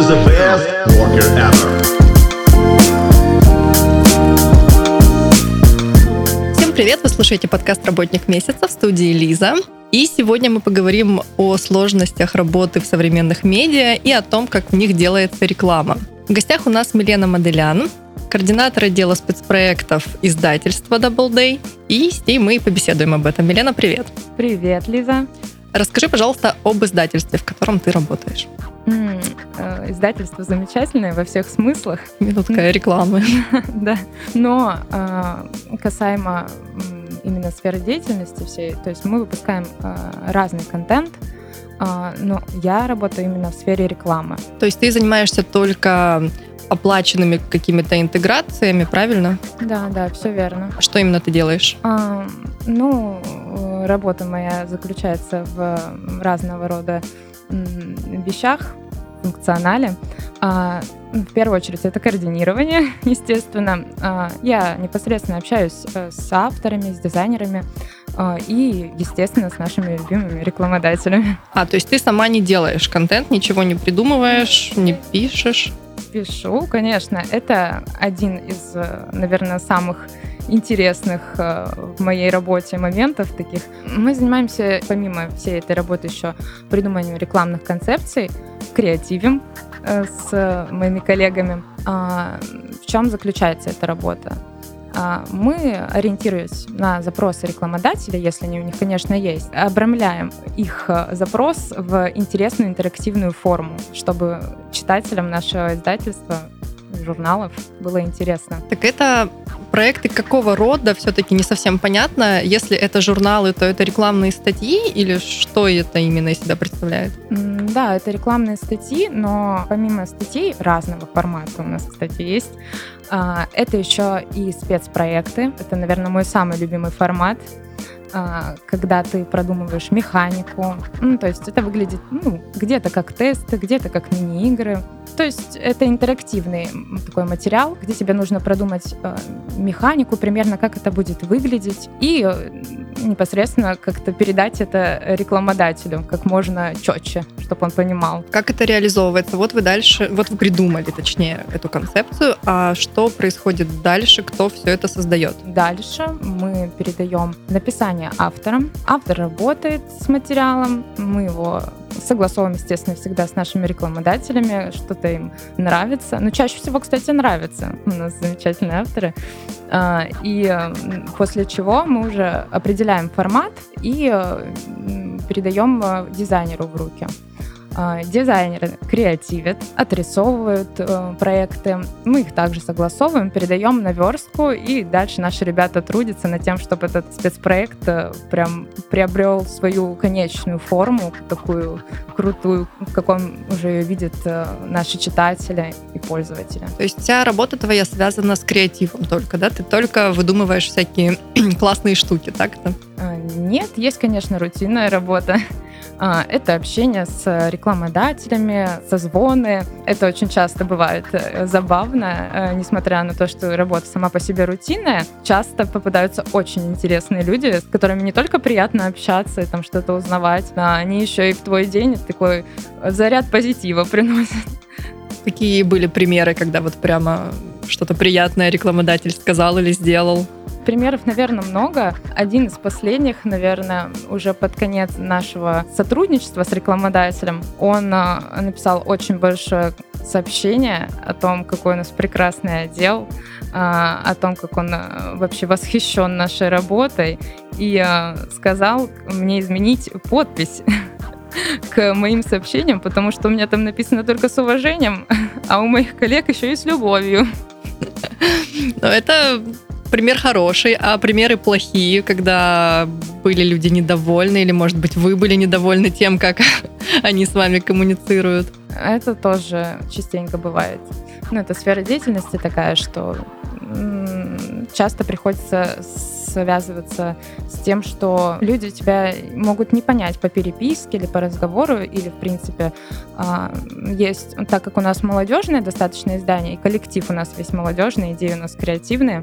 is the best worker ever. Всем привет! Вы слушаете подкаст «Работник месяца» в студии Лиза. И сегодня мы поговорим о сложностях работы в современных медиа и о том, как в них делается реклама. В гостях у нас Милена Моделян, координатор отдела спецпроектов издательства Double Day. И с ней мы и побеседуем об этом. Милена, привет! Привет, Лиза. Расскажи, пожалуйста, об издательстве, в котором ты работаешь. Э, Издательство замечательное во всех смыслах, Минутка рекламы. да. Но э, касаемо именно сферы деятельности всей, то есть мы выпускаем э, разный контент, а, но я работаю именно в сфере рекламы. То есть ты занимаешься только оплаченными какими-то интеграциями, правильно? Да, да, все верно. Что именно ты делаешь? А, ну, работа моя заключается в разного рода вещах, функционале. А, В первую очередь это координирование, естественно. А, Я непосредственно общаюсь э, с авторами, с дизайнерами а, и, естественно, с нашими любимыми рекламодателями. А, то есть ты сама не делаешь контент, ничего не придумываешь, не пишешь? Пишу, конечно. Это один из, э, наверное, самых интересных э, в моей работе моментов таких. Мы занимаемся, помимо всей этой работы, еще придумыванием рекламных концепций, креативим э, с моими коллегами. А, В чем заключается эта работа? А, Мы, ориентируясь на запросы рекламодателя, если они у них, конечно, есть, обрамляем их э, запрос в интересную интерактивную форму, чтобы читателям нашего издательства, журналов было интересно. Так это проекты какого рода, все-таки не совсем понятно. Если это журналы, то это рекламные статьи или что это именно из себя представляет? Да, это рекламные статьи, но помимо статей разного формата у нас, кстати, есть, а, это еще и спецпроекты. Это, наверное, мой самый любимый формат когда ты продумываешь механику. Ну, то есть это выглядит ну, где-то как тесты, где-то как мини-игры. То есть это интерактивный такой материал, где тебе нужно продумать э, механику, примерно как это будет выглядеть, и э, непосредственно как-то передать это рекламодателю как можно четче, чтобы он понимал. Как это реализовывается? Вот вы дальше, вот вы придумали, точнее, эту концепцию, а что происходит дальше, кто все это создает? Дальше мы передаем написание авторам. Автор работает с материалом, мы его согласовываем, естественно, всегда с нашими рекламодателями, что-то им нравится. Но чаще всего, кстати, нравится. У нас замечательные авторы. А, И после чего мы уже определяем формат и э, передаем э, дизайнеру в руки. А, Дизайнеры креативят, отрисовывают э, проекты. Мы их также согласовываем, передаем на верстку, и дальше наши ребята трудятся над тем, чтобы этот спецпроект э, прям приобрел свою конечную форму, такую крутую, в каком уже ее видят э, наши читатели и пользователи. То есть вся работа твоя связана с креативом только, да? Ты только выдумываешь всякие классные штуки, так это? А, Нет, есть, конечно, рутинная работа. А, Это общение с рекламодателями, созвоны. Это очень часто бывает э, забавно, э, несмотря на то, что работа сама по себе рутинная. Часто попадаются очень интересные люди, с которыми не только приятно общаться и там что-то узнавать, а они еще и в твой день такой заряд позитива приносят. Какие были примеры, когда вот прямо что-то приятное рекламодатель сказал или сделал? Примеров, наверное, много. Один из последних, наверное, уже под конец нашего сотрудничества с рекламодателем, он а, написал очень большое сообщение о том, какой у нас прекрасный отдел, а, о том, как он а, вообще восхищен нашей работой, и сказал мне изменить подпись к моим сообщениям, потому что у меня там написано только с уважением, а у моих коллег еще и с любовью. Но это пример хороший, а примеры плохие, когда были люди недовольны, или, может быть, вы были недовольны тем, как они с вами коммуницируют. Это тоже частенько бывает. Ну, это сфера деятельности такая, что часто приходится связываться с тем, что люди тебя могут не понять по переписке или по разговору, или, в принципе, а, есть, так как у нас молодежное достаточно издание, и коллектив у нас весь молодежный, идеи у нас креативные,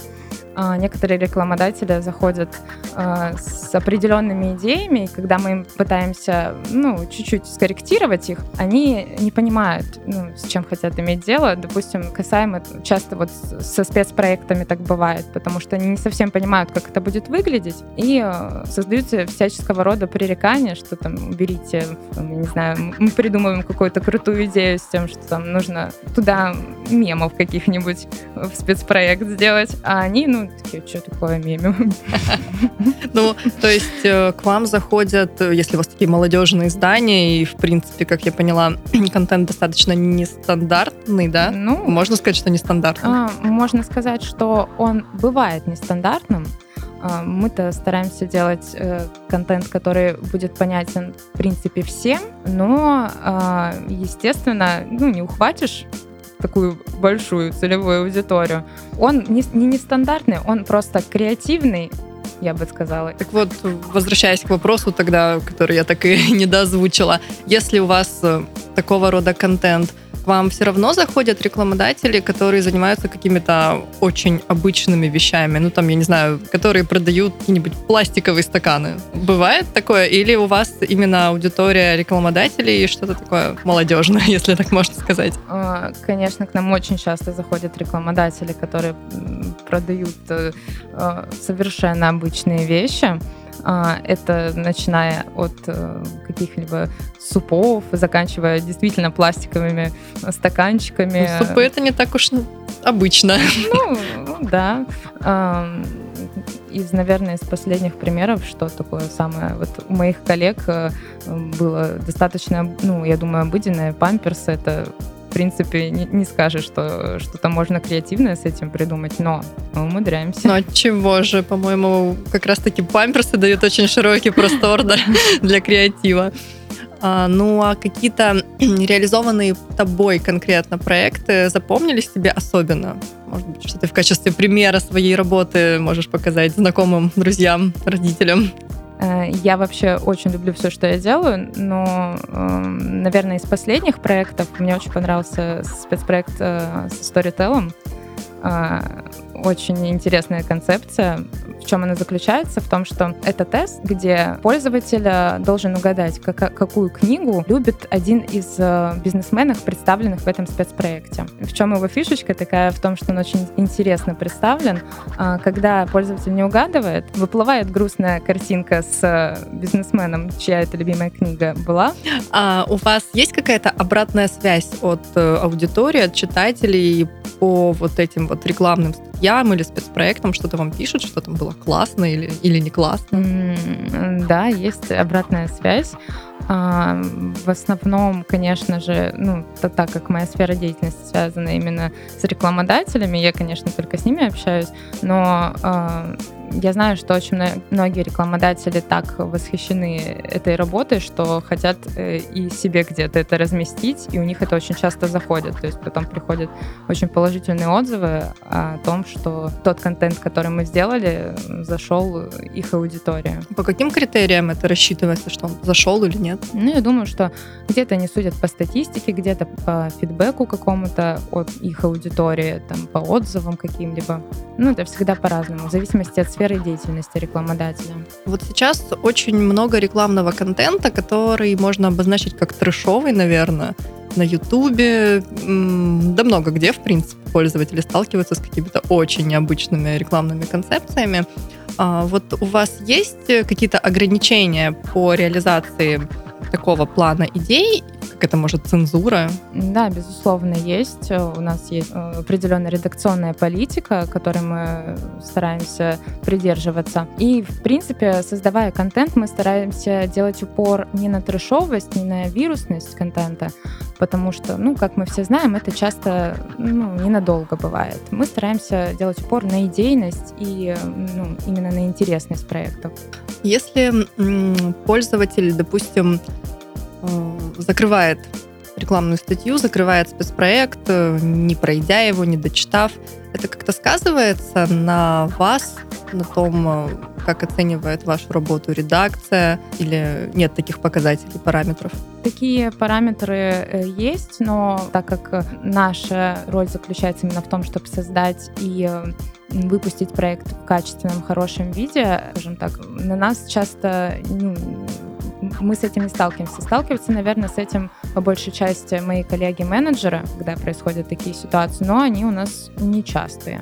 некоторые рекламодатели заходят а, с определенными идеями, и когда мы пытаемся, ну, чуть-чуть скорректировать их, они не понимают, ну, с чем хотят иметь дело. Допустим, касаемо часто вот со спецпроектами так бывает, потому что они не совсем понимают, как это будет выглядеть, и а, создаются всяческого рода пререкания, что там уберите, не знаю, мы придумываем какую-то крутую идею с тем, что там нужно туда мемов каких-нибудь в спецпроект сделать, а они, ну, такие, что такое меме? Ну, то есть э, к вам заходят, э, если у вас такие молодежные издания, и, в принципе, как я поняла, контент достаточно нестандартный, да? Ну, можно сказать, что нестандартный? А, можно сказать, что он бывает нестандартным, а, мы-то стараемся делать э, контент, который будет понятен, в принципе, всем, но, э, естественно, ну, не ухватишь такую большую целевую аудиторию. Он не, не нестандартный, он просто креативный, я бы сказала. Так вот, возвращаясь к вопросу тогда, который я так и не дозвучила, если у вас э, такого рода контент – вам все равно заходят рекламодатели, которые занимаются какими-то очень обычными вещами, ну там, я не знаю, которые продают какие-нибудь пластиковые стаканы. Бывает такое? Или у вас именно аудитория рекламодателей и что-то такое молодежное, если так можно сказать? А, конечно, к нам очень часто заходят рекламодатели, которые продают э, э, совершенно обычные вещи. А, это начиная от э, каких-либо супов, заканчивая действительно пластиковыми стаканчиками. Ну, супы это не так уж обычно. Ну, да. Из, наверное, из последних примеров, что такое самое... Вот у моих коллег э, было достаточно, ну, я думаю, обыденное. Памперс — это принципе, не, не скажешь, что что-то можно креативное с этим придумать, но мы умудряемся. Ну, чего же, по-моему, как раз-таки памперсы дают очень широкий простор для креатива. А, ну, а какие-то реализованные тобой конкретно проекты запомнились тебе особенно? Может быть, что ты в качестве примера своей работы можешь показать знакомым, друзьям, родителям? Э, я вообще очень люблю все, что я делаю, но, эм, наверное, из последних проектов мне очень понравился спецпроект э, с Storytel. Э, очень интересная концепция. В чем она заключается? В том, что это тест, где пользователь должен угадать, как, какую книгу любит один из э, бизнесменов, представленных в этом спецпроекте. В чем его фишечка такая? В том, что он очень интересно представлен. А, когда пользователь не угадывает, выплывает грустная картинка с э, бизнесменом, чья это любимая книга была. А у вас есть какая-то обратная связь от э, аудитории, от читателей по вот этим вот рекламным статьям или спецпроектам, что-то вам пишут, что там было классно или, или не классно? Да, есть обратная связь. А, в основном, конечно же, ну, то, так как моя сфера деятельности связана именно с рекламодателями, я, конечно, только с ними общаюсь, но а, я знаю, что очень многие рекламодатели так восхищены этой работой, что хотят э, и себе где-то это разместить, и у них это очень часто заходит. То есть потом приходят очень положительные отзывы о том, что тот контент, который мы сделали, зашел их аудитории. По каким критериям это рассчитывается, что он зашел или нет? Ну, я думаю, что где-то они судят по статистике, где-то по фидбэку какому-то от их аудитории, там, по отзывам каким-либо. Ну, это всегда по-разному, в зависимости от сферы деятельности рекламодателя. Вот сейчас очень много рекламного контента, который можно обозначить как трешовый, наверное, на Ютубе, да много где, в принципе, пользователи сталкиваются с какими-то очень необычными рекламными концепциями. А вот у вас есть какие-то ограничения по реализации такого плана идей как это может цензура? Да, безусловно, есть. У нас есть э, определенная редакционная политика, которой мы стараемся придерживаться. И, в принципе, создавая контент, мы стараемся делать упор не на трешовость, не на вирусность контента, потому что, ну, как мы все знаем, это часто ну, ненадолго бывает. Мы стараемся делать упор на идейность и ну, именно на интересность проектов. Если пользователь, допустим, закрывает рекламную статью, закрывает спецпроект, э, не пройдя его, не дочитав. Это как-то сказывается на вас, на том, э, как оценивает вашу работу редакция, или нет таких показателей, параметров? Такие параметры есть, но так как наша роль заключается именно в том, чтобы создать и выпустить проект в качественном, хорошем виде, скажем так, на нас часто ну, мы с этим не сталкиваемся. Сталкиваются, наверное, с этим по большей части мои коллеги-менеджеры, когда происходят такие ситуации, но они у нас нечастые.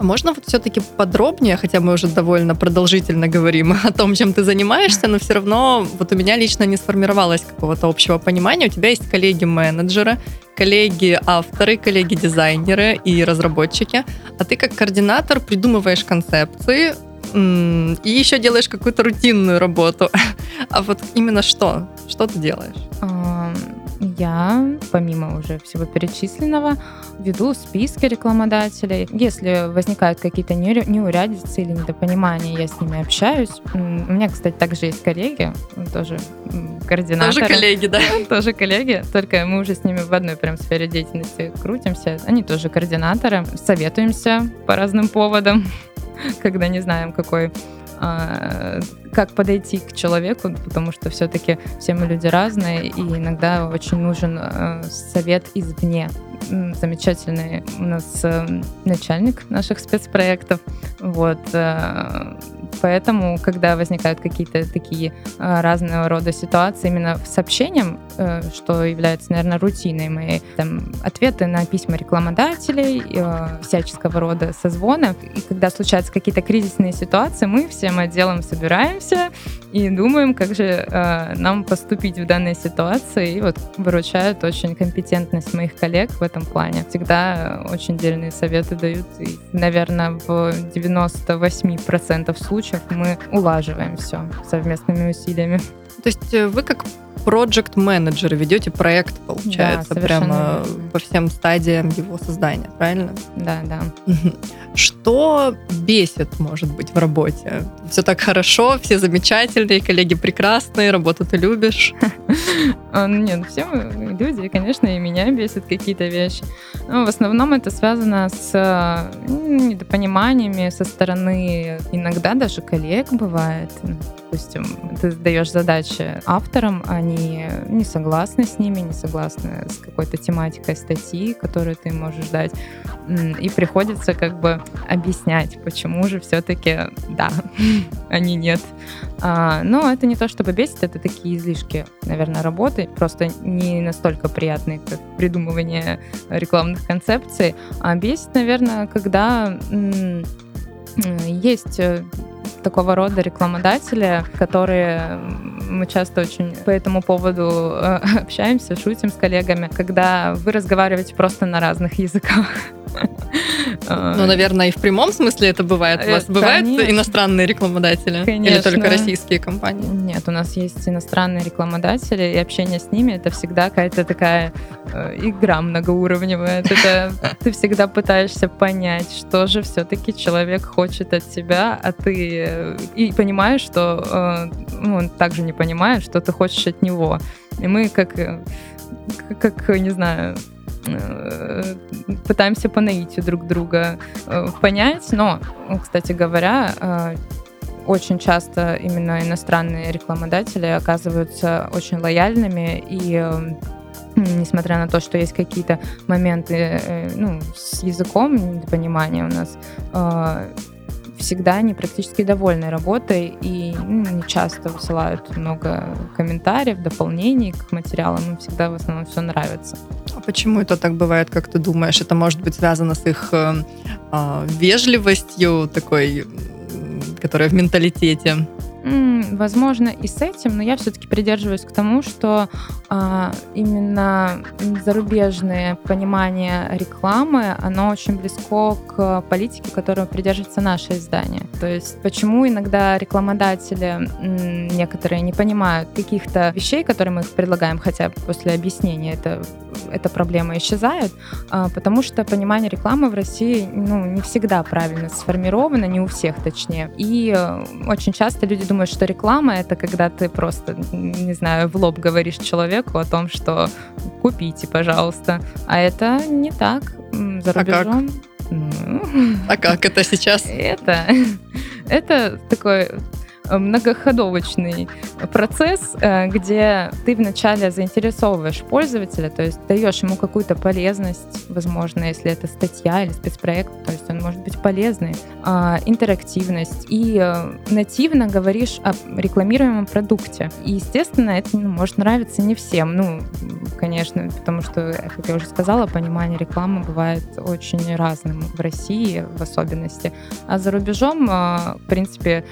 Можно вот все-таки подробнее, хотя мы уже довольно продолжительно говорим о том, чем ты занимаешься, но все равно вот у меня лично не сформировалось какого-то общего понимания. У тебя есть коллеги-менеджеры, коллеги-авторы, коллеги-дизайнеры и разработчики, а ты как координатор придумываешь концепции, и еще делаешь какую-то рутинную работу. А вот именно что? Что ты делаешь? Я, помимо уже всего перечисленного, веду списки рекламодателей. Если возникают какие-то неурядицы или недопонимания, я с ними общаюсь. У меня, кстати, также есть коллеги, тоже координаторы. Тоже коллеги, да? Тоже коллеги, только мы уже с ними в одной прям сфере деятельности крутимся. Они тоже координаторы. Советуемся по разным поводам. когда не знаем, какой а, как подойти к человеку, потому что все-таки все мы люди разные, и иногда очень нужен а, совет извне. Замечательный у нас э, начальник наших спецпроектов. Вот. Э, поэтому, когда возникают какие-то такие э, разного рода ситуации именно с общением, что является, наверное, рутиной моей, там, ответы на письма рекламодателей, всяческого рода созвоны, и когда случаются какие-то кризисные ситуации, мы всем отделом собираемся и думаем, как же нам поступить в данной ситуации, и вот выручают очень компетентность моих коллег в этом плане. Всегда очень дельные советы дают. И, наверное, в 98% случаев мы улаживаем все совместными усилиями. То есть э, вы как проект менеджеры ведете проект, получается, да, прямо верно. по всем стадиям его создания, правильно? Да, да. Что бесит, может быть, в работе? Все так хорошо, все замечательные, коллеги прекрасные, работу ты любишь. А, ну, нет, все люди, конечно, и меня бесят какие-то вещи. Но в основном это связано с недопониманиями со стороны иногда даже коллег бывает. Допустим, ты даешь задачи авторам, они не согласны с ними, не согласны с какой-то тематикой статьи, которую ты можешь дать. И приходится как бы объяснять, почему же все-таки да, а не нет. А, но это не то, чтобы бесит, это такие излишки, наверное, работы, просто не настолько приятные, как придумывание рекламных концепций. А бесит, наверное, когда есть э, такого рода рекламодатели, которые мы часто очень по этому поводу э, общаемся, шутим с коллегами, когда вы разговариваете просто на разных языках. Ну, наверное, и в прямом смысле это бывает. У вас э, бывают иностранные рекламодатели? Конечно. Или только российские компании? Нет, у нас есть иностранные рекламодатели, и общение с ними это всегда какая-то такая э, игра многоуровневая. Это ты всегда пытаешься понять, что же все-таки человек хочет от тебя, а ты э, и понимаешь, что ну, он также не понимает, что ты хочешь от него. И мы как, как не знаю, Э, пытаемся по наитию друг друга э, понять, но, кстати говоря, э, очень часто именно иностранные рекламодатели оказываются очень лояльными и несмотря на то, что есть какие-то моменты ну, с языком недопонимания у нас, всегда они практически довольны работой и ну, часто высылают много комментариев, дополнений к материалам. Им всегда в основном все нравится. А почему это так бывает, как ты думаешь? Это может быть связано с их э, э, вежливостью такой, которая в менталитете? Возможно, и с этим, но я все-таки придерживаюсь к тому, что именно зарубежное понимание рекламы, оно очень близко к политике, которую придерживается наше издание. То есть почему иногда рекламодатели некоторые не понимают каких-то вещей, которые мы их предлагаем, хотя после объяснения это, эта проблема исчезает, а, потому что понимание рекламы в России ну, не всегда правильно сформировано, не у всех точнее. И э, очень часто люди думают, что реклама — это когда ты просто, не знаю, в лоб говоришь человеку о том, что купите, пожалуйста. А это не так. За рубежом... А как? Ну... А как это сейчас? Это, это такой многоходовочный процесс, э, где ты вначале заинтересовываешь пользователя, то есть даешь ему какую-то полезность, возможно, если это статья или спецпроект, то есть он может быть полезный, а, интерактивность, и э, нативно говоришь о рекламируемом продукте. И, естественно, это ну, может нравиться не всем, ну, конечно, потому что, как я уже сказала, понимание рекламы бывает очень разным в России в особенности, а за рубежом, э, в принципе,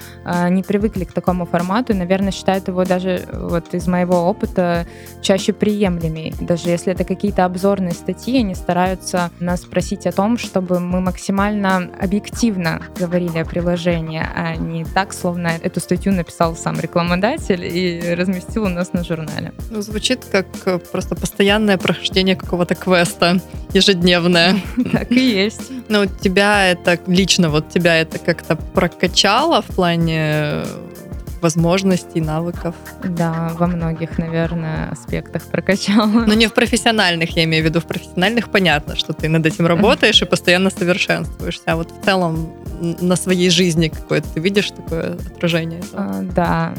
не привыкли к такому формату и, наверное, считают его даже вот из моего опыта чаще приемлемей. Даже если это какие-то обзорные статьи, они стараются нас спросить о том, чтобы мы максимально объективно говорили о приложении, а не так, словно эту статью написал сам рекламодатель и разместил у нас на журнале. Ну, звучит как э, просто постоянное прохождение какого-то квеста ежедневное. Так и есть. Но ну, тебя это лично, вот тебя это как-то прокачало в плане возможностей, навыков. Да, во многих, наверное, аспектах прокачала. Но не в профессиональных, я имею в виду. В профессиональных понятно, что ты над этим работаешь и постоянно совершенствуешься. А вот в целом на своей жизни какое-то ты видишь такое отражение? А, да.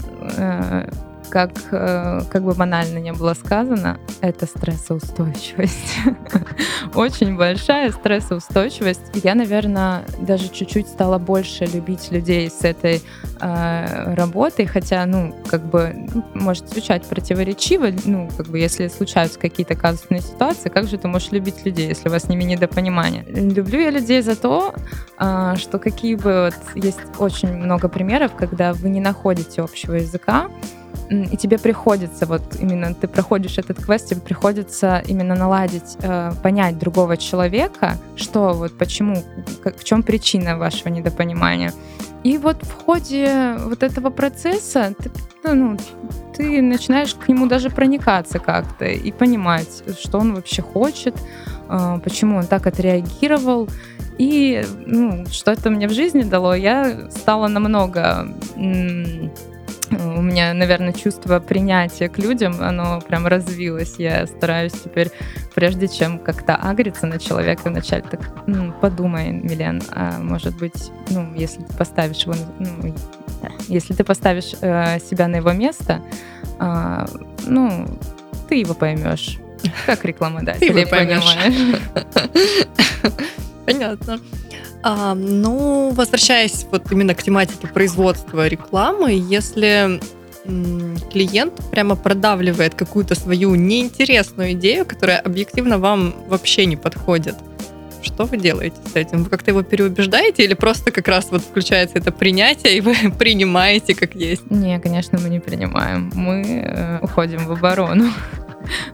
Как, э, как бы банально не было сказано, это стрессоустойчивость. Очень большая стрессоустойчивость. Я, наверное, даже чуть-чуть стала больше любить людей с этой э, работой, хотя, ну, как бы, может звучать противоречиво, ну, как бы, если случаются какие-то казусные ситуации, как же ты можешь любить людей, если у вас с ними недопонимание? Люблю я людей за то, э, что какие бы вот есть очень много примеров, когда вы не находите общего языка, и тебе приходится, вот именно ты проходишь этот квест, тебе приходится именно наладить, э, понять другого человека, что вот почему, как, в чем причина вашего недопонимания. И вот в ходе вот этого процесса ты, ну, ты начинаешь к нему даже проникаться как-то и понимать, что он вообще хочет, э, почему он так отреагировал. И ну, что это мне в жизни дало, я стала намного у меня, наверное, чувство принятия к людям, оно прям развилось. Я стараюсь теперь, прежде чем как-то агриться на человека, вначале так, ну, подумай, Милен, а может быть, ну, если ты поставишь его, ну, если ты поставишь э, себя на его место, э, ну, ты его поймешь. Как рекламодатель, ты его понимаешь. Понятно. А, ну, возвращаясь вот именно к тематике производства рекламы, если клиент прямо продавливает какую-то свою неинтересную идею, которая объективно вам вообще не подходит. Что вы делаете с этим? Вы как-то его переубеждаете или просто как раз вот включается это принятие, и вы принимаете как есть? Не, конечно, мы не принимаем. Мы э, уходим в оборону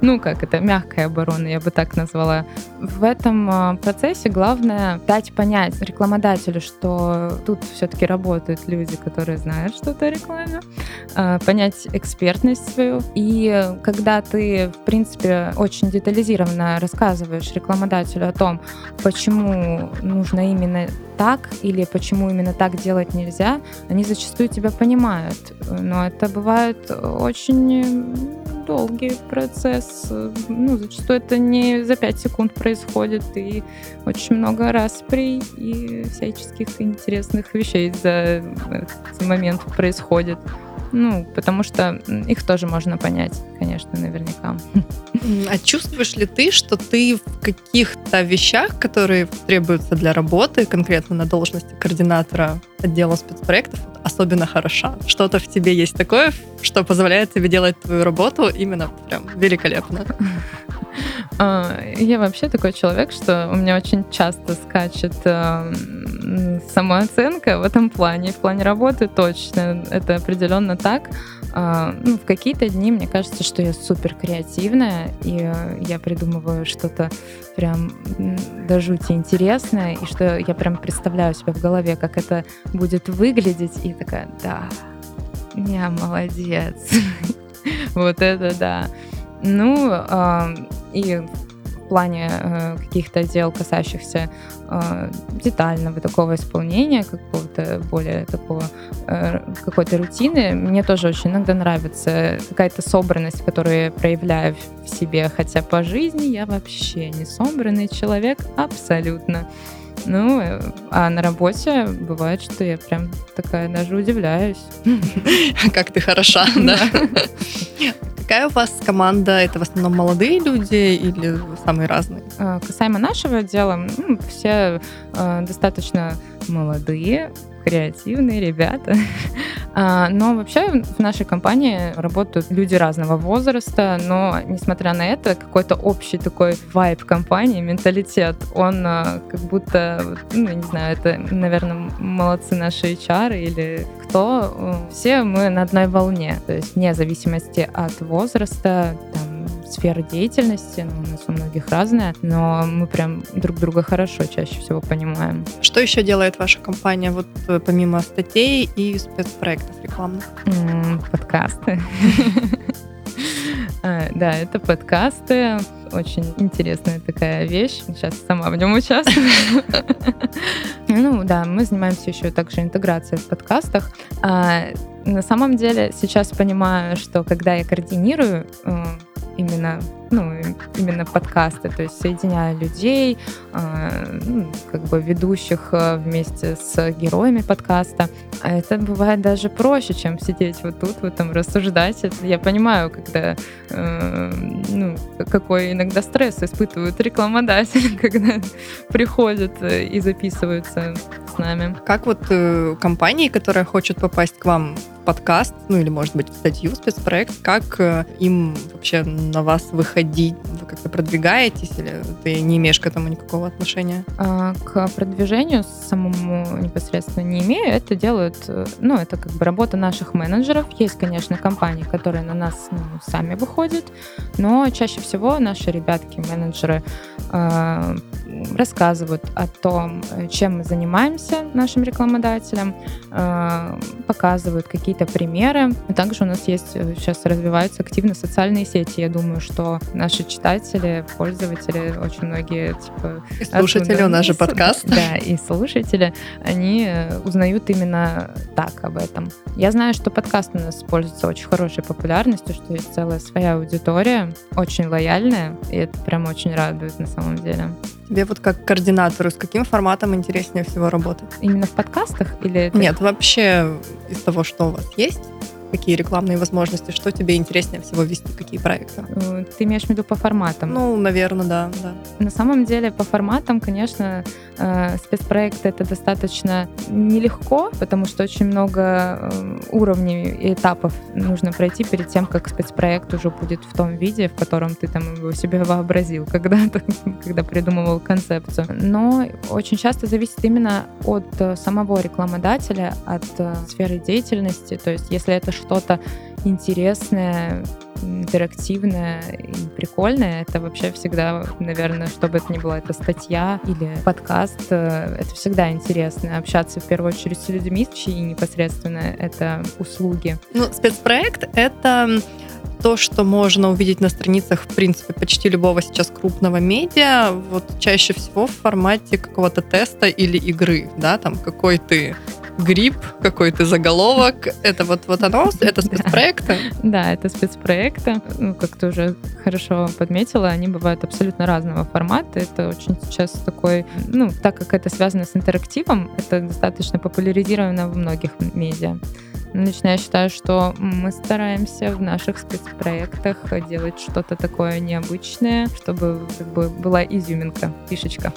ну, как это, мягкая оборона, я бы так назвала. В этом а, процессе главное дать понять рекламодателю, что тут все-таки работают люди, которые знают что-то о рекламе, а, понять экспертность свою. И когда ты, в принципе, очень детализированно рассказываешь рекламодателю о том, почему нужно именно так или почему именно так делать нельзя, они зачастую тебя понимают. Но это бывает очень долгий процесс. Ну, зачастую это не за 5 секунд происходит, и очень много распри и всяческих интересных вещей за этот момент происходит. Ну, потому что их тоже можно понять, конечно, наверняка. А чувствуешь ли ты, что ты в каких-то вещах, которые требуются для работы, конкретно на должности координатора отдела спецпроектов, особенно хороша? Что-то в тебе есть такое, что позволяет тебе делать твою работу именно прям великолепно? А, я вообще такой человек, что у меня очень часто скачет э, самооценка в этом плане. В плане работы точно это определенно так. А, ну, в какие-то дни мне кажется, что я супер креативная, и э, я придумываю что-то прям до жути интересное, и что я прям представляю себе в голове, как это будет выглядеть, и такая, да, я молодец. Вот это да. Ну, и в плане э, каких-то дел, касающихся э, детального такого исполнения, какого-то более такого э, какой-то рутины, мне тоже очень иногда нравится какая-то собранность, которую я проявляю в себе, хотя по жизни я вообще не собранный человек абсолютно. Ну, э, а на работе бывает, что я прям такая даже удивляюсь. Как ты хороша, да? Какая у вас команда? Это в основном молодые люди или самые разные? А, Касаемо нашего дела, ну, все э, достаточно молодые, креативные ребята. А, Но вообще в нашей компании работают люди разного возраста, но несмотря на это, какой-то общий такой вайб компании, менталитет, он а, как будто, ну, не знаю, это, наверное, молодцы наши HR или кто, все мы на одной волне, то есть вне зависимости от возраста, там, сферы деятельности, ну, у нас у многих разная, но мы прям друг друга хорошо чаще всего понимаем. Что еще делает ваша компания, вот э, помимо статей и спецпроектов рекламных? Подкасты. А, Да, это подкасты. Очень интересная такая вещь. Сейчас сама в нем участвую. Ну да, мы занимаемся еще также интеграцией в подкастах. А, На самом деле сейчас понимаю, что когда я координирую э, именно ну, именно подкасты, то есть соединяя людей, э, ну, как бы ведущих э, вместе с героями подкаста. А это бывает даже проще, чем сидеть вот тут, вот там рассуждать. Это я понимаю, когда, ну, какой иногда стресс испытывают рекламодатели, когда приходят э, и записываются с нами. Как вот э, компании, которая хочет попасть к вам в подкаст, ну или, может быть, в статью, спецпроект, как э, им вообще на вас выходить? Вы как-то продвигаетесь или ты не имеешь к этому никакого отношения? А, К продвижению самому непосредственно не имею. Это делают, э, ну, это как бы работа наших менеджеров. Есть, конечно, компании, которые на нас ну, сами выходят, но чаще всего наши ребятки, менеджеры, э, рассказывают о том, чем мы занимаемся нашим рекламодателям, э, показывают какие-то примеры. Также у нас есть э, сейчас развиваются активно социальные сети. Я думаю, что наши читатели, пользователи, очень многие типа И слушатели, у нас же подкаст. Да, и слушатели, они э, узнают именно так об этом. Я знаю, что подкаст у нас пользуется очень хорошей популярностью, что есть целая своя аудитория, очень лояльная, и это прям очень радует на самом деле. Тебе вот как координатору с каким форматом интереснее всего работать? Именно в подкастах или Нет, вообще из того, что у вас есть, какие рекламные возможности, что тебе интереснее всего вести, какие проекты? Э, Ты имеешь в виду по форматам? Ну, наверное, да, да. На самом деле, по форматам, конечно, э, спецпроекты это достаточно нелегко, потому что очень много э, уровней и этапов нужно пройти перед тем, как спецпроект уже будет в том виде, в котором ты там его себе вообразил когда-то, когда придумывал концепцию. Но очень часто зависит именно от самого рекламодателя, от сферы деятельности. То есть, если это что-то интересное, интерактивное и прикольное. Это вообще всегда, наверное, чтобы это ни была это статья или подкаст, э, это всегда интересно. Общаться в первую очередь с людьми, чьи непосредственно это услуги. Ну, спецпроект — это то, что можно увидеть на страницах, в принципе, почти любого сейчас крупного медиа, вот чаще всего в формате какого-то теста или игры, да, там какой ты гриб, какой ты заголовок, это вот, вот оно, это спецпроекты. Да, это спецпроекты. Ну, как ты уже хорошо подметила, они бывают абсолютно разного формата. Это очень сейчас такой, ну, так как это связано с интерактивом, это достаточно популяризировано во многих медиа. Лично я считаю, что мы стараемся в наших спецпроектах делать что-то такое необычное, чтобы как бы была изюминка, фишечка.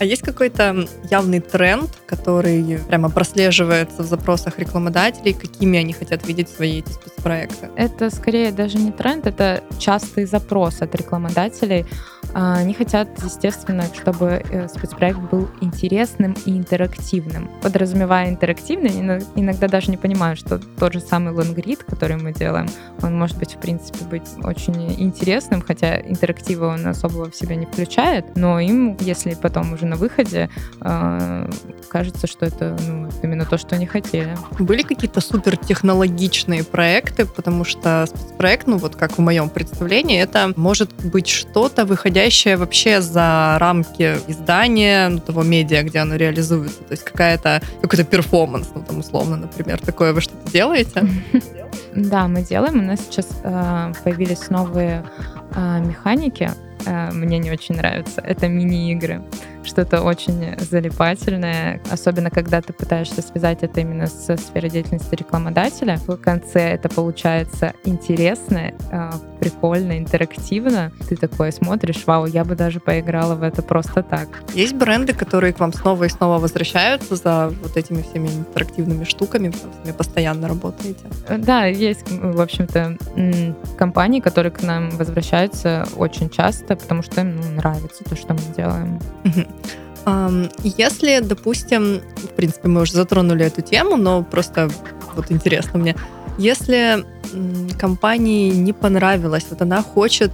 А есть какой-то явный тренд, который прямо прослеживается в запросах рекламодателей, какими они хотят видеть свои эти спецпроекты? Это скорее даже не тренд, это частый запрос от рекламодателей. А, Они хотят, естественно, чтобы э, спецпроект был интересным и интерактивным. Подразумевая интерактивный, ино- иногда даже не понимаю, что тот же самый лонгрид, который мы делаем, он может быть, в принципе, быть очень интересным, хотя интерактива он особого в себя не включает, но им, если потом уже на выходе, а, кажется, что это ну, именно то, что они хотели. Были какие-то супертехнологичные проекты, потому что спецпроект, ну вот как в моем представлении, это может быть что-то, выходящее вообще за рамки издания, ну, того медиа, где оно реализуется. То есть какая-то, какой-то перформанс, ну там условно, например, такое вы что-то делаете? Да, мы делаем. У нас сейчас э, появились новые э, механики. Э, мне не очень нравятся. Это мини-игры. Что-то очень залипательное, особенно когда ты пытаешься связать это именно со сферой деятельности рекламодателя. В конце это получается интересно, э, прикольно, интерактивно. Ты такой смотришь, вау, я бы даже поиграла в это просто так. Есть бренды, которые к вам снова и снова возвращаются за вот этими всеми интерактивными штуками, вы с ними постоянно работаете? Э, Да, есть, в общем-то, компании, которые к нам возвращаются очень часто, потому что им ну, нравится то, что мы делаем. Если, допустим, в принципе, мы уже затронули эту тему, но просто вот интересно мне, если компании не понравилось, вот она хочет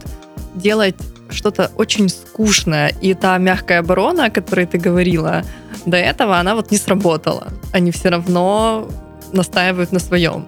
делать что-то очень скучное, и та мягкая оборона, о которой ты говорила, до этого она вот не сработала. Они все равно настаивают на своем.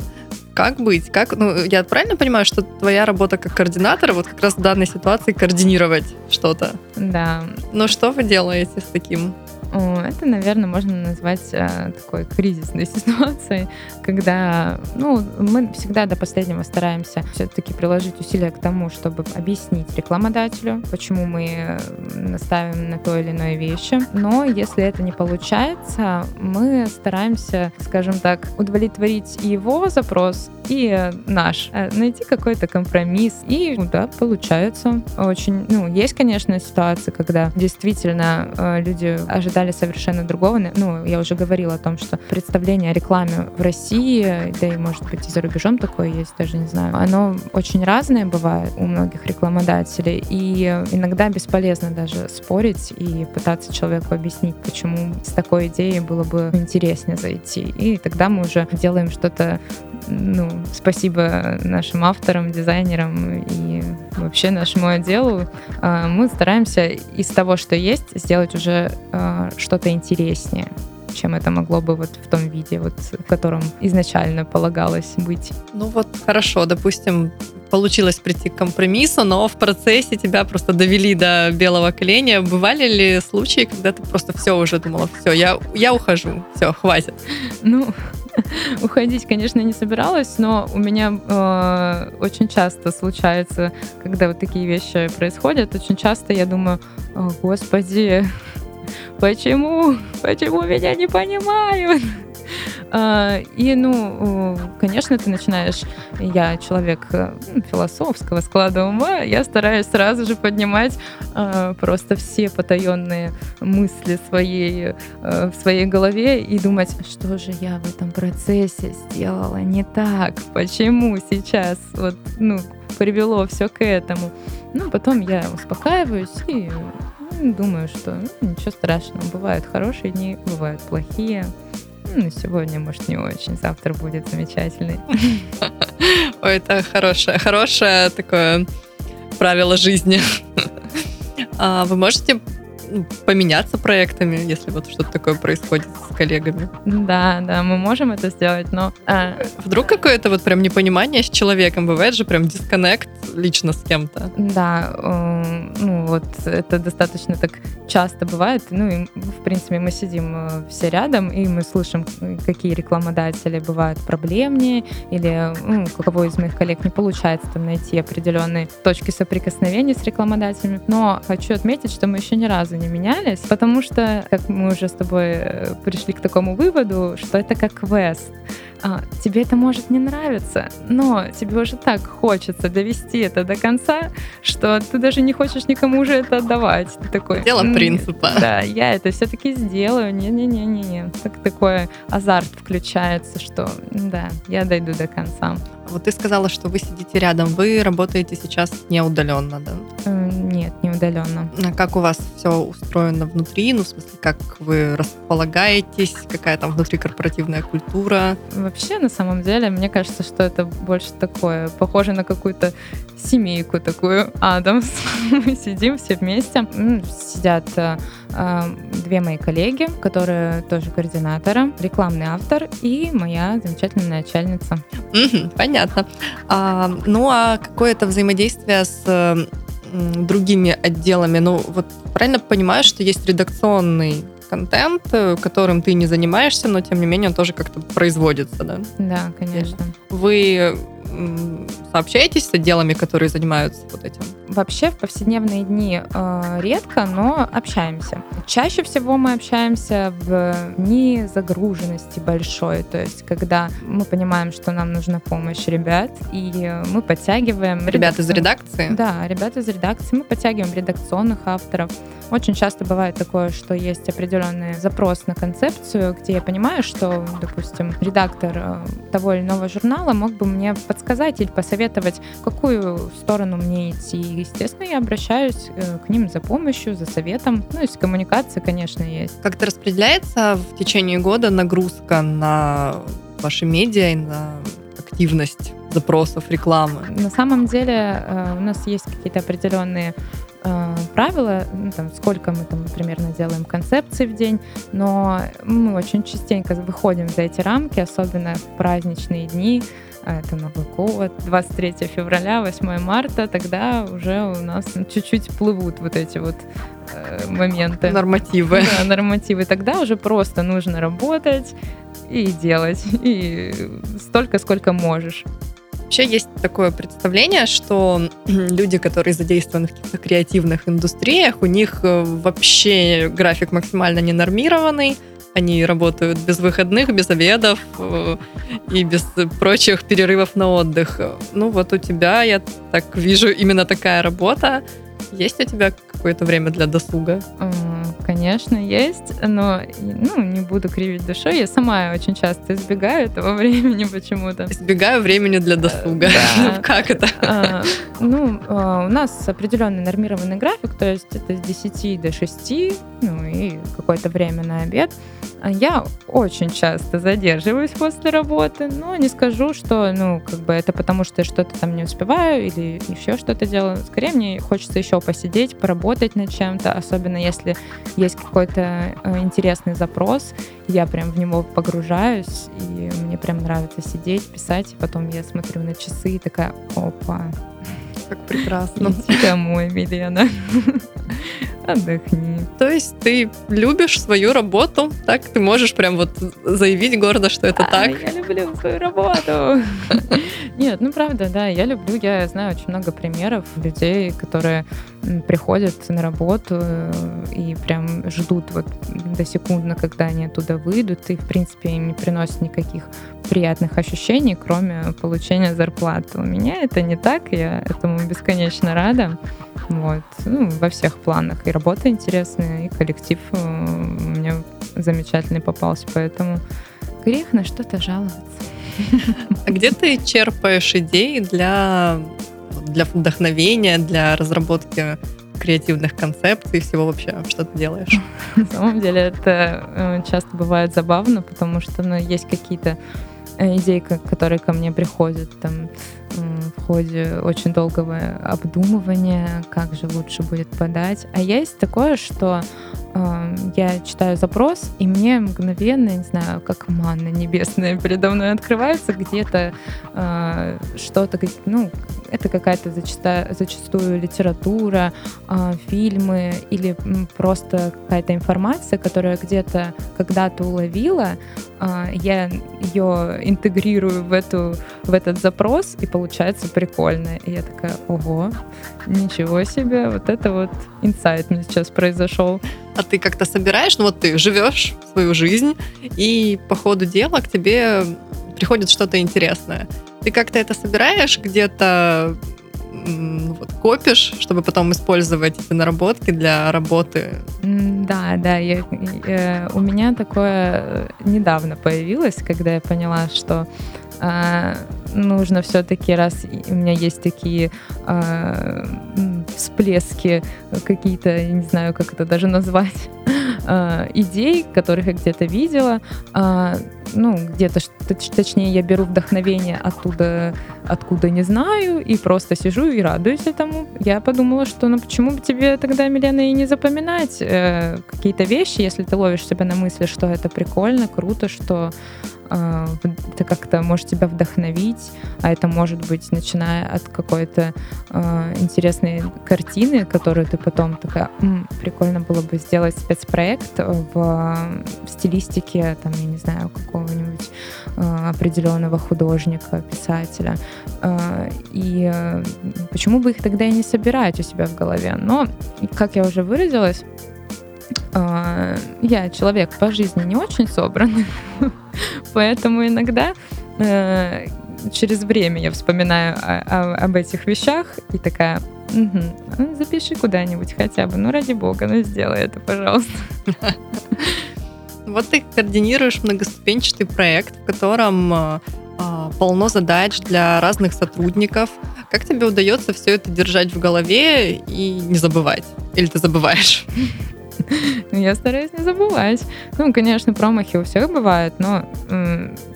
Как быть? Как, ну, я правильно понимаю, что твоя работа как координатора вот как раз в данной ситуации координировать что-то? Да, Но что вы делаете с таким? Это, наверное, можно назвать э, такой кризисной ситуацией, когда ну, мы всегда до последнего стараемся все-таки приложить усилия к тому, чтобы объяснить рекламодателю, почему мы наставим на то или иное вещи. Но если это не получается, мы стараемся, скажем так, удовлетворить его запрос, и наш. Э, Найти какой-то компромисс. И ну да, получается. Очень, ну, есть, конечно, ситуации, когда действительно э, люди ожидали совершенно другого. Ну, я уже говорила о том, что представление о рекламе в России, да и, может быть, и за рубежом такое есть, даже не знаю, оно очень разное бывает у многих рекламодателей. И иногда бесполезно даже спорить и пытаться человеку объяснить, почему с такой идеей было бы интереснее зайти. И тогда мы уже делаем что-то ну, спасибо нашим авторам, дизайнерам и вообще нашему отделу. А, Мы стараемся из того, что есть, сделать уже а, что-то интереснее чем это могло бы вот в том виде, вот, в котором изначально полагалось быть. Ну вот хорошо, допустим, получилось прийти к компромиссу, но в процессе тебя просто довели до белого коленя. Бывали ли случаи, когда ты просто все уже думала, все, я, я ухожу, все, хватит. Ну, уходить, конечно, не собиралась, но у меня э, очень часто случается, когда вот такие вещи происходят, очень часто я думаю, «О, господи, почему, почему меня не понимают? А, И, ну, конечно, ты начинаешь, я человек э, философского склада ума, я стараюсь сразу же поднимать э, просто все потаенные мысли своей, э, в своей голове и думать, что же я в этом процессе сделала не так, почему сейчас вот, ну, привело все к этому. Ну, потом я успокаиваюсь и думаю, что ну, ничего страшного, бывают хорошие дни, бывают плохие. Ну, сегодня, может, не очень, завтра будет замечательный. Ой, это хорошее, хорошее такое правило жизни. А вы можете поменяться проектами, если вот что-то такое происходит с коллегами? Да, да, мы можем это сделать, но а, Вдруг какое-то вот прям непонимание с человеком, бывает же прям дисконнект лично с кем-то. Да, э, ну вот это достаточно так часто бывает. Ну и в принципе мы сидим э, все рядом и мы слышим, какие рекламодатели бывают проблемнее или ну, у кого из моих коллег не получается там найти определенные точки соприкосновения с рекламодателями. Но хочу отметить, что мы еще ни разу не менялись, потому что, как мы уже с тобой э, пришли к такому выводу, что это как квест. А, тебе это может не нравиться, но тебе уже так хочется довести это до конца, что ты даже не хочешь никому уже это отдавать. Ты такой. Дело «М, принципа. Да, я это все-таки сделаю. Не-не-не-не-не. Так такой азарт включается, что да, я дойду до конца. Вот ты сказала, что вы сидите рядом. Вы работаете сейчас не удаленно, да? Нет, не удаленно. А как у вас все устроено внутри? Ну, в смысле, как вы располагаетесь? Какая там внутри корпоративная культура? Вообще, на самом деле, мне кажется, что это больше такое, похоже на какую-то семейку такую, Адамс. Мы сидим все вместе. Сидят э, э, две мои коллеги, которые тоже координаторы, рекламный автор и моя замечательная начальница. Понятно. А, ну, а какое-то взаимодействие с э, другими отделами? Ну, вот правильно понимаю, что есть редакционный контент, э, которым ты не занимаешься, но тем не менее он тоже как-то производится, да? Да, конечно. Вы сообщаетесь с отделами, которые занимаются вот этим? Вообще в повседневные дни э, редко, но общаемся. Чаще всего мы общаемся в дни загруженности большой, то есть когда мы понимаем, что нам нужна помощь ребят, и мы подтягиваем... Ребят из редакции? Да, ребята из редакции. Мы подтягиваем редакционных авторов. Очень часто бывает такое, что есть определенный запрос на концепцию, где я понимаю, что, допустим, редактор э, того или иного журнала мог бы мне подсказать или посоветовать, в какую сторону мне идти, естественно, я обращаюсь э, к ним за помощью, за советом. Ну, есть коммуникация, конечно, есть. Как-то распределяется в течение года нагрузка на ваши медиа и на активность запросов, рекламы? На самом деле э, у нас есть какие-то определенные э, правила, ну, там, сколько мы там примерно делаем концепций в день, но мы очень частенько выходим за эти рамки, особенно в праздничные дни, это Новый год, 23 февраля, 8 марта, тогда уже у нас чуть-чуть плывут вот эти вот э, моменты. Нормативы. Да, нормативы. Тогда уже просто нужно работать и делать, и столько, сколько можешь. Вообще есть такое представление, что люди, которые задействованы в каких-то креативных индустриях, у них э, вообще график максимально ненормированный, они работают без выходных, без обедов э, и без прочих перерывов на отдых. Ну вот у тебя, я так вижу, именно такая работа. Есть у тебя какое-то время для досуга? Конечно, есть, но ну, не буду кривить душой. Я сама очень часто избегаю этого времени почему-то. Избегаю времени для досуга. Да. как это? А, ну, а, у нас определенный нормированный график, то есть это с 10 до 6, ну и какое-то время на обед. Я очень часто задерживаюсь после работы, но не скажу, что, ну, как бы это потому, что я что-то там не успеваю или еще что-то делаю. Скорее, мне хочется еще посидеть, поработать над чем-то, особенно если есть какой-то э, интересный запрос, я прям в него погружаюсь, и мне прям нравится сидеть, писать, и потом я смотрю на часы и такая, опа, как прекрасно. Иди домой, Милена. Отдохни. То есть ты любишь свою работу, так? Ты можешь прям вот заявить гордо, что это а, так? Я люблю свою работу. Нет, ну правда, да, я люблю, я знаю очень много примеров людей, которые приходят на работу э, и прям ждут вот до секунды, когда они оттуда выйдут, и в принципе им не приносит никаких приятных ощущений, кроме получения зарплаты. У меня это не так, я этому бесконечно рада. Вот. Ну, во всех планах. И работа интересная, и коллектив э, меня замечательный попался, поэтому грех на что-то жаловаться. А где ты черпаешь идеи для, для вдохновения, для разработки креативных концепций, всего вообще, что ты делаешь? На самом деле это э, часто бывает забавно, потому что ну, есть какие-то э, идеи, которые ко мне приходят там в ходе очень долгого обдумывания, как же лучше будет подать. А есть такое, что я читаю запрос, и мне мгновенно, не знаю, как манна небесная передо мной открывается, где-то э, что-то, ну, это какая-то зачастую, зачастую литература, э, фильмы или просто какая-то информация, которая где-то когда-то уловила, э, я ее интегрирую в, эту, в этот запрос, и получается прикольно. И я такая, ого, ничего себе, вот это вот инсайт мне сейчас произошел. А ты как-то собираешь, ну вот ты живешь свою жизнь, и по ходу дела к тебе приходит что-то интересное. Ты как-то это собираешь где-то вот, копишь, чтобы потом использовать эти наработки для работы? Да, да. Я, я, у меня такое недавно появилось, когда я поняла, что э, нужно все-таки, раз у меня есть такие э, всплески какие-то, я не знаю, как это даже назвать, э, идей, которых я где-то видела, э, ну, где-то, точнее, я беру вдохновение оттуда, откуда не знаю, и просто сижу и радуюсь этому. Я подумала, что ну почему бы тебе тогда, Милена, и не запоминать э, какие-то вещи, если ты ловишь себя на мысли, что это прикольно, круто, что э, это как-то может тебя вдохновить, а это может быть начиная от какой-то э, интересной картины, которую ты потом такая, М, прикольно было бы сделать спецпроект в стилистике, там, я не знаю, какого-нибудь определенного художника, писателя. И почему бы их тогда и не собирать у себя в голове? Но, как я уже выразилась, я человек по жизни не очень собранный, поэтому иногда э, через время я вспоминаю о- о- об этих вещах и такая, «Мгм, ну, запиши куда-нибудь хотя бы, ну ради бога, ну сделай это, пожалуйста. Вот ты координируешь многоступенчатый проект, в котором а, а, полно задач для разных сотрудников. Как тебе удается все это держать в голове и не забывать? Или ты забываешь? Ну, Я стараюсь не забывать. Ну, конечно, промахи у всех бывают, но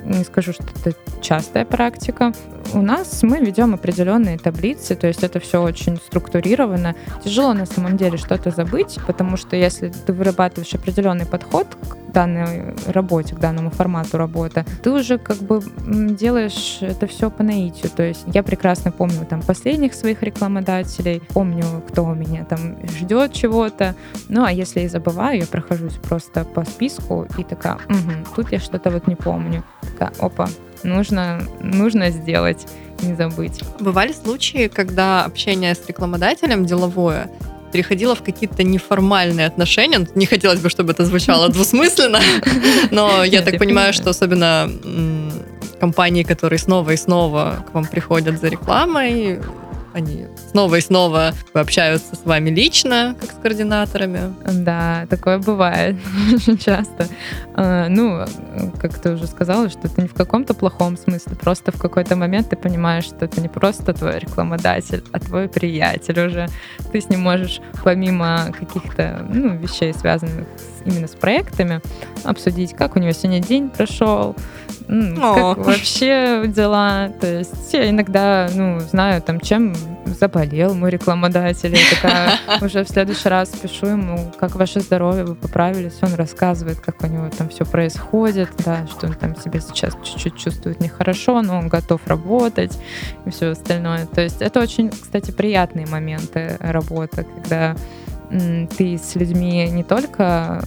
не скажу, что это частая практика. У нас мы ведем определенные таблицы, то есть это все очень структурировано. Тяжело на самом деле что-то забыть, потому что если ты вырабатываешь определенный подход к данной работе, к данному формату работы, ты уже как бы делаешь это все по наитию. То есть я прекрасно помню там последних своих рекламодателей, помню, кто у меня там ждет чего-то, ну, а если я забываю, я прохожусь просто по списку и такая, «Мгм, тут я что-то вот не помню. Такая, опа, нужно, нужно сделать, не забыть. Бывали случаи, когда общение с рекламодателем деловое переходило в какие-то неформальные отношения. Ну, Не хотелось бы, чтобы это звучало двусмысленно, но я так понимаю, что особенно компании, которые снова и снова к вам приходят за рекламой, они снова и снова общаются с вами лично, как с координаторами. Да, такое бывает очень часто. А, Ну, как ты уже сказала, что это не в каком-то плохом смысле, просто в какой-то момент ты понимаешь, что это не просто твой рекламодатель, а твой приятель уже. Ты с ним можешь помимо каких-то ну, вещей, связанных именно с проектами, обсудить, как у него сегодня день прошел. Как вообще дела. То есть я иногда, ну, знаю, там, чем заболел мой рекламодатель. Я такая уже в следующий раз пишу ему, как ваше здоровье, вы поправились. Он рассказывает, как у него там все происходит, да, что он там себя сейчас чуть-чуть чувствует нехорошо, но он готов работать и все остальное. То есть это очень, кстати, приятные моменты работы, когда ты с людьми не только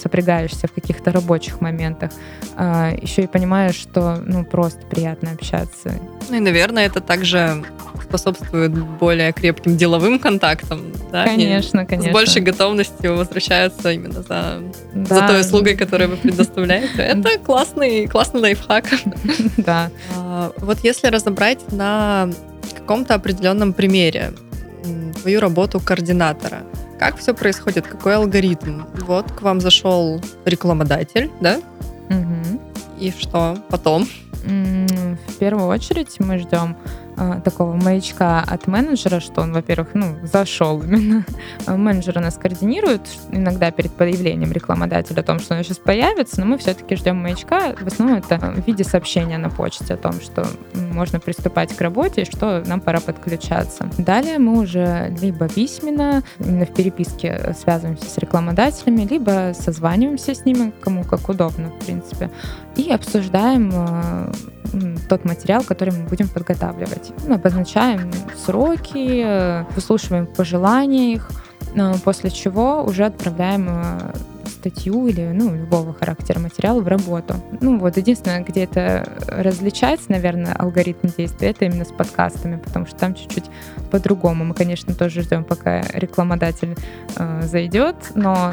сопрягаешься в каких-то рабочих моментах, а еще и понимаешь, что ну просто приятно общаться. Ну и, наверное, это также способствует более крепким деловым контактам. Да? Конечно, конечно. С большей готовностью возвращаются именно за, за Да, той услугой, которую вы предоставляете. Это классный, классный лайфхак. Да. А, Вот если разобрать на каком-то определенном примере твою работу координатора, как все происходит, какой алгоритм? Вот к вам зашел рекламодатель, да? Мгм. И что потом? В первую очередь мы ждем такого маячка от менеджера, что он, во-первых, ну, зашел именно. А Менеджер нас координирует иногда перед появлением рекламодателя о том, что он сейчас появится, но мы все-таки ждем маячка. В основном это в виде сообщения на почте о том, что можно приступать к работе и что нам пора подключаться. Далее мы уже либо письменно, именно в переписке связываемся с рекламодателями, либо созваниваемся с ними, кому как удобно, в принципе, и обсуждаем м, тот материал, который мы будем подготавливать. Ну, обозначаем сроки, э, выслушиваем пожелания их, после чего уже отправляем э, статью или ну, любого характера материала в работу. Ну вот единственное, где это различается, наверное, алгоритм действия, это именно с подкастами, потому что там чуть-чуть по-другому. Мы, конечно, тоже ждем, пока рекламодатель э, зайдет, но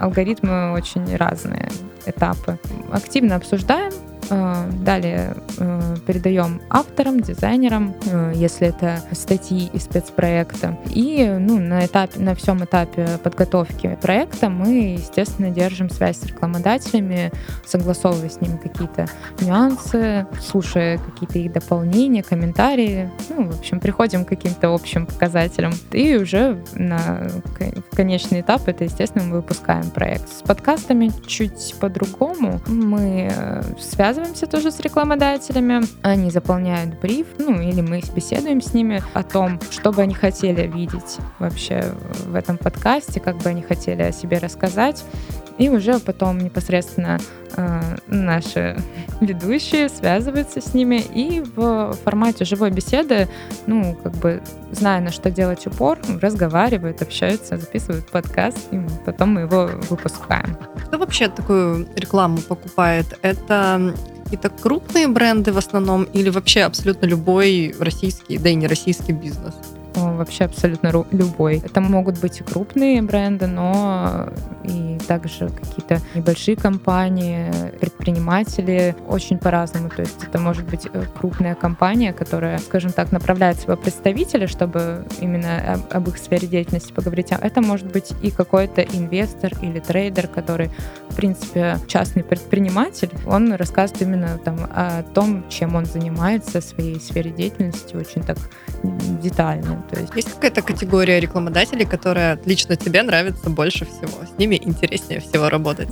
алгоритмы очень разные, этапы. Активно обсуждаем, далее э, передаем авторам, дизайнерам, э, если это статьи из спецпроекта. И ну, на, этапе, на всем этапе подготовки проекта мы, естественно, держим связь с рекламодателями, согласовывая с ними какие-то нюансы, слушая какие-то их дополнения, комментарии. Ну, в общем, приходим к каким-то общим показателям. И уже на конечный этап это, естественно, мы выпускаем проект. С подкастами чуть по-другому. Мы э, связываемся тоже с рекламодателями, они заполняют бриф, ну, или мы беседуем с ними о том, что бы они хотели видеть вообще в этом подкасте, как бы они хотели о себе рассказать. И уже потом непосредственно э, наши ведущие связываются с ними и в формате живой беседы, ну, как бы зная, на что делать упор, разговаривают, общаются, записывают подкаст, и потом мы его выпускаем. Кто вообще такую рекламу покупает? Это какие-то крупные бренды в основном или вообще абсолютно любой российский, да и не российский бизнес? Вообще абсолютно любой. Это могут быть и крупные бренды, но и также какие-то небольшие компании, предприниматели очень по-разному. То есть это может быть э, крупная компания, которая, скажем так, направляет своего представителя, чтобы именно об, их сфере деятельности поговорить. А это может быть и какой-то инвестор или трейдер, который, в принципе, частный предприниматель. Он рассказывает именно там о том, чем он занимается, своей сфере деятельности очень так детально. То есть... есть какая-то категория рекламодателей, которая лично тебе нравится больше всего? С ними интереснее всего работать?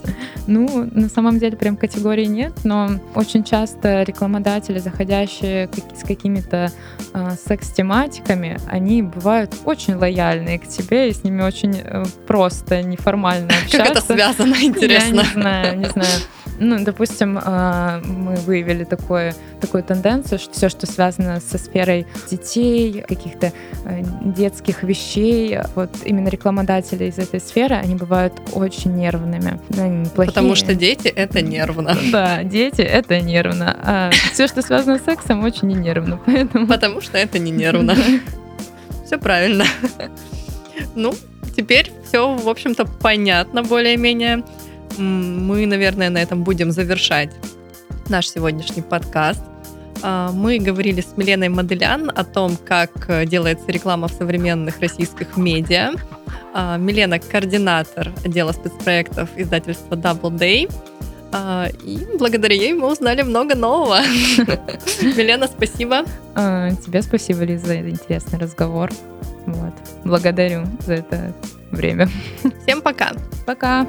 Ну, на самом деле прям категории нет, но очень часто рекламодатели, заходящие с какими-то э, секс-тематиками, они бывают очень лояльные к тебе, и с ними очень э, просто, неформально общаться. Как это связано, интересно? Я не знаю, не знаю. Ну, допустим, а, мы выявили такое, такую тенденцию, что все, что связано со сферой детей, каких-то э, детских вещей, вот именно рекламодатели из этой сферы, они бывают очень нервными. Они плохие. Потому что дети — это нервно. Да, дети — это нервно. А все, что связано с сексом, очень не нервно. Поэтому... Потому что это не нервно. Все правильно. Ну, теперь все, в общем-то, понятно более-менее мы, наверное, на этом будем завершать наш сегодняшний подкаст. А, мы говорили с Миленой Моделян о том, как делается реклама в современных российских медиа. А, Милена – координатор отдела спецпроектов издательства Double Day. А, и благодаря ей мы узнали много нового. Милена, спасибо. Тебе спасибо, Лиза, за интересный разговор. Вот. Благодарю за это время. Всем пока. Пока.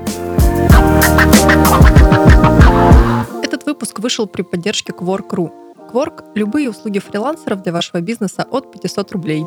Этот выпуск вышел при поддержке Quark.ru. Quark – любые услуги фрилансеров для вашего бизнеса от 500 рублей.